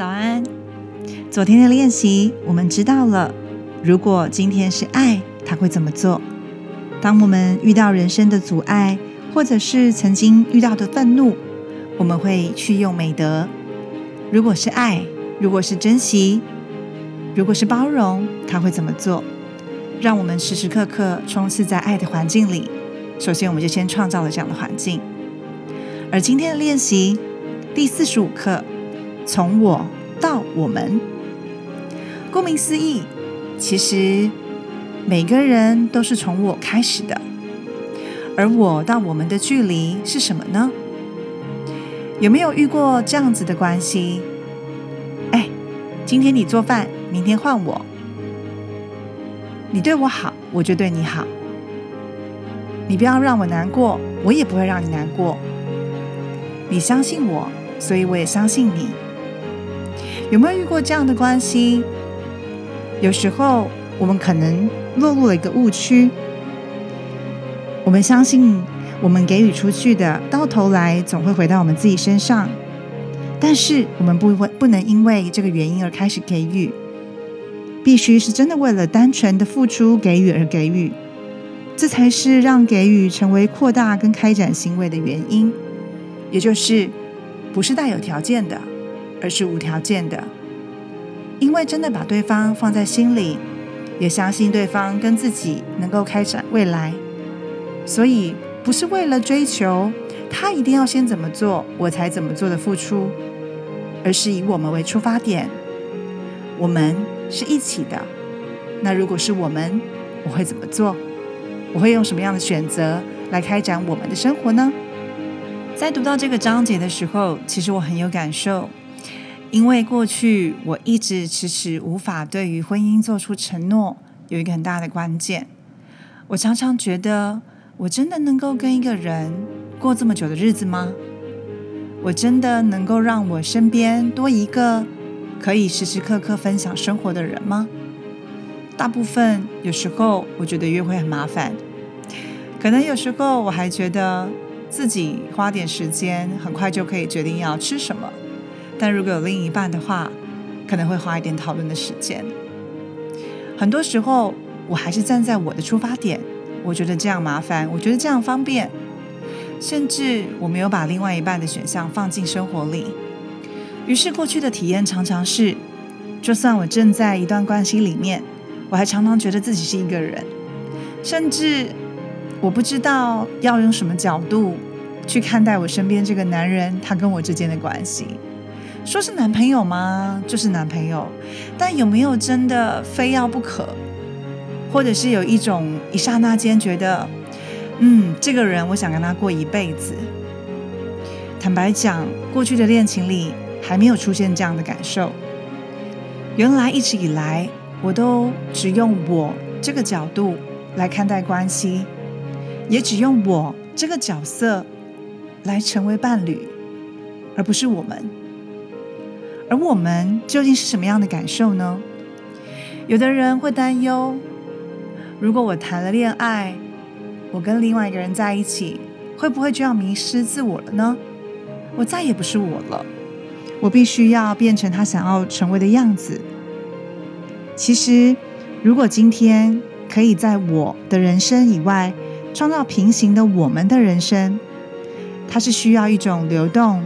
早安。昨天的练习，我们知道了，如果今天是爱，他会怎么做？当我们遇到人生的阻碍，或者是曾经遇到的愤怒，我们会去用美德。如果是爱，如果是珍惜，如果是包容，他会怎么做？让我们时时刻刻冲刺在爱的环境里。首先，我们就先创造了这样的环境。而今天的练习第四十五课，从我到我们。顾名思义，其实每个人都是从我开始的，而我到我们的距离是什么呢？有没有遇过这样子的关系？哎，今天你做饭，明天换我。你对我好，我就对你好。你不要让我难过，我也不会让你难过。你相信我，所以我也相信你。有没有遇过这样的关系？有时候我们可能落入了一个误区，我们相信我们给予出去的，到头来总会回到我们自己身上。但是我们不会不能因为这个原因而开始给予，必须是真的为了单纯的付出给予而给予，这才是让给予成为扩大跟开展行为的原因。也就是不是带有条件的，而是无条件的。因为真的把对方放在心里，也相信对方跟自己能够开展未来，所以不是为了追求他一定要先怎么做我才怎么做的付出，而是以我们为出发点，我们是一起的。那如果是我们，我会怎么做？我会用什么样的选择来开展我们的生活呢？在读到这个章节的时候，其实我很有感受。因为过去我一直迟迟无法对于婚姻做出承诺，有一个很大的关键。我常常觉得，我真的能够跟一个人过这么久的日子吗？我真的能够让我身边多一个可以时时刻刻分享生活的人吗？大部分有时候，我觉得约会很麻烦。可能有时候我还觉得自己花点时间，很快就可以决定要吃什么。但如果有另一半的话，可能会花一点讨论的时间。很多时候，我还是站在我的出发点，我觉得这样麻烦，我觉得这样方便，甚至我没有把另外一半的选项放进生活里。于是，过去的体验常常是，就算我正在一段关系里面，我还常常觉得自己是一个人，甚至我不知道要用什么角度去看待我身边这个男人，他跟我之间的关系。说是男朋友吗？就是男朋友，但有没有真的非要不可？或者是有一种一刹那间觉得，嗯，这个人我想跟他过一辈子。坦白讲，过去的恋情里还没有出现这样的感受。原来一直以来，我都只用我这个角度来看待关系，也只用我这个角色来成为伴侣，而不是我们。而我们究竟是什么样的感受呢？有的人会担忧：如果我谈了恋爱，我跟另外一个人在一起，会不会就要迷失自我了呢？我再也不是我了，我必须要变成他想要成为的样子。其实，如果今天可以在我的人生以外创造平行的我们的人生，它是需要一种流动。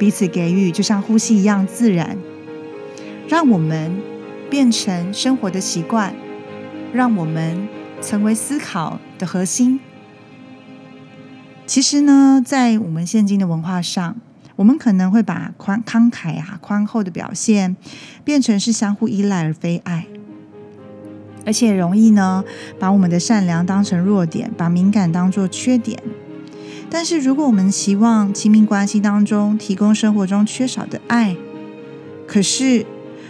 彼此给予，就像呼吸一样自然，让我们变成生活的习惯，让我们成为思考的核心。其实呢，在我们现今的文化上，我们可能会把宽慷慨啊、宽厚的表现变成是相互依赖而非爱，而且容易呢把我们的善良当成弱点，把敏感当做缺点。但是，如果我们希望亲密关系当中提供生活中缺少的爱，可是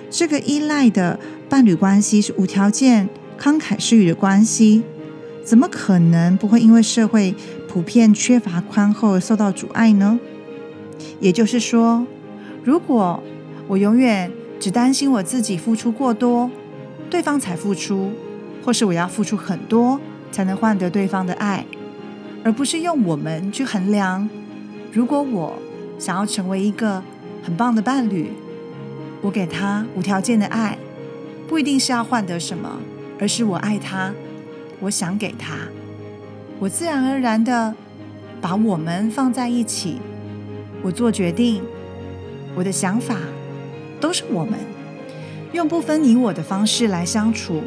这个依赖的伴侣关系是无条件慷慨施予的关系，怎么可能不会因为社会普遍缺乏宽厚而受到阻碍呢？也就是说，如果我永远只担心我自己付出过多，对方才付出，或是我要付出很多才能换得对方的爱。而不是用我们去衡量。如果我想要成为一个很棒的伴侣，我给他无条件的爱，不一定是要换得什么，而是我爱他，我想给他，我自然而然的把我们放在一起，我做决定，我的想法都是我们，用不分你我的方式来相处。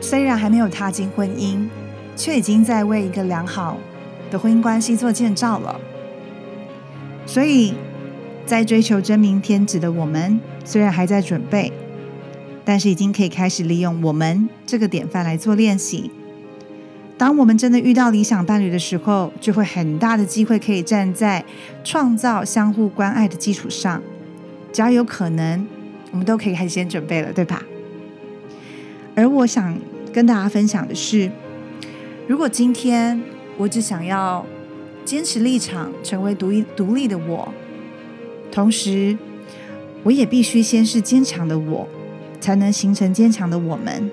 虽然还没有踏进婚姻，却已经在为一个良好的婚姻关系做建造了。所以。在追求真命天子的我们，虽然还在准备，但是已经可以开始利用我们这个典范来做练习。当我们真的遇到理想伴侣的时候，就会很大的机会可以站在创造相互关爱的基础上。只要有可能，我们都可以开始先准备了，对吧？而我想跟大家分享的是，如果今天我只想要坚持立场，成为独一独立的我。同时，我也必须先是坚强的我，才能形成坚强的我们。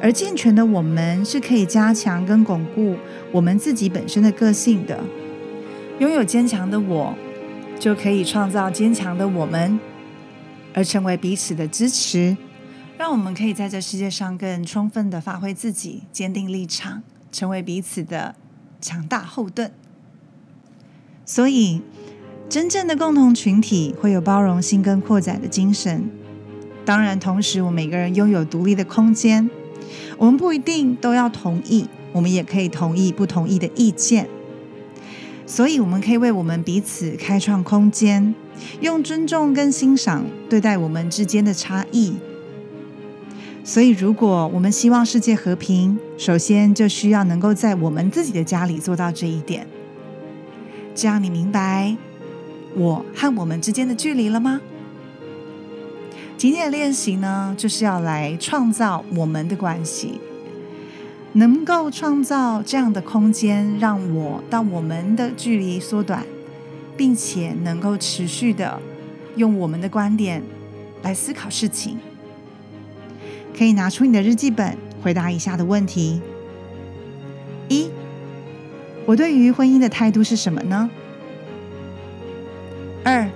而健全的我们是可以加强跟巩固我们自己本身的个性的。拥有坚强的我，就可以创造坚强的我们，而成为彼此的支持，让我们可以在这世界上更充分的发挥自己，坚定立场，成为彼此的强大后盾。所以。真正的共同群体会有包容性跟扩展的精神。当然，同时我们每个人拥有独立的空间。我们不一定都要同意，我们也可以同意不同意的意见。所以，我们可以为我们彼此开创空间，用尊重跟欣赏对待我们之间的差异。所以，如果我们希望世界和平，首先就需要能够在我们自己的家里做到这一点。这样，你明白？我和我们之间的距离了吗？今天的练习呢，就是要来创造我们的关系，能够创造这样的空间，让我到我们的距离缩短，并且能够持续的用我们的观点来思考事情。可以拿出你的日记本，回答以下的问题：一，我对于婚姻的态度是什么呢？二，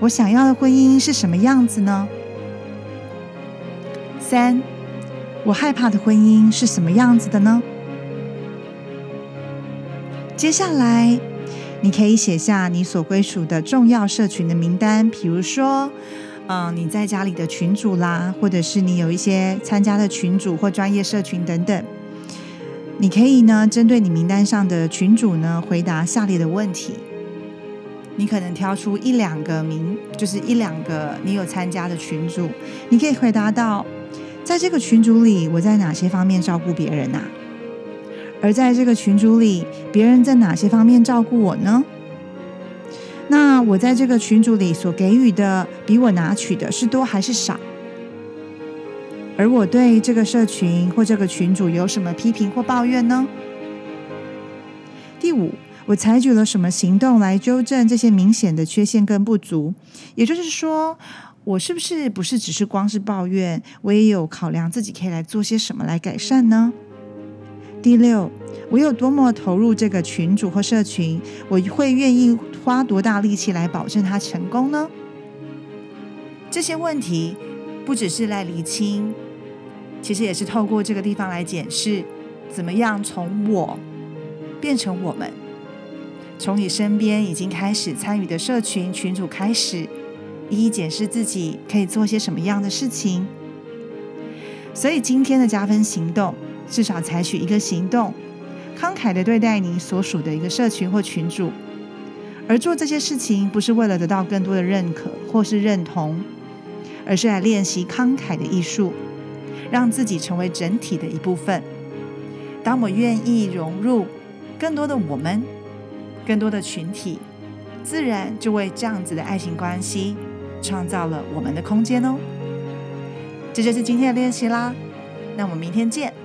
我想要的婚姻是什么样子呢？三，我害怕的婚姻是什么样子的呢？接下来，你可以写下你所归属的重要社群的名单，比如说，嗯，你在家里的群主啦，或者是你有一些参加的群主或专业社群等等。你可以呢，针对你名单上的群主呢，回答下列的问题。你可能挑出一两个名，就是一两个你有参加的群主，你可以回答到，在这个群组里，我在哪些方面照顾别人啊？而在这个群组里，别人在哪些方面照顾我呢？那我在这个群组里所给予的，比我拿取的是多还是少？而我对这个社群或这个群主有什么批评或抱怨呢？第五。我采取了什么行动来纠正这些明显的缺陷跟不足？也就是说，我是不是不是只是光是抱怨，我也有考量自己可以来做些什么来改善呢？第六，我有多么投入这个群主或社群，我会愿意花多大力气来保证它成功呢？这些问题不只是来厘清，其实也是透过这个地方来检视，怎么样从我变成我们。从你身边已经开始参与的社群群主开始，一一检视自己可以做些什么样的事情。所以今天的加分行动，至少采取一个行动，慷慨的对待你所属的一个社群或群主。而做这些事情，不是为了得到更多的认可或是认同，而是来练习慷慨的艺术，让自己成为整体的一部分。当我愿意融入更多的我们。更多的群体，自然就为这样子的爱情关系创造了我们的空间哦。这就是今天的练习啦，那我们明天见。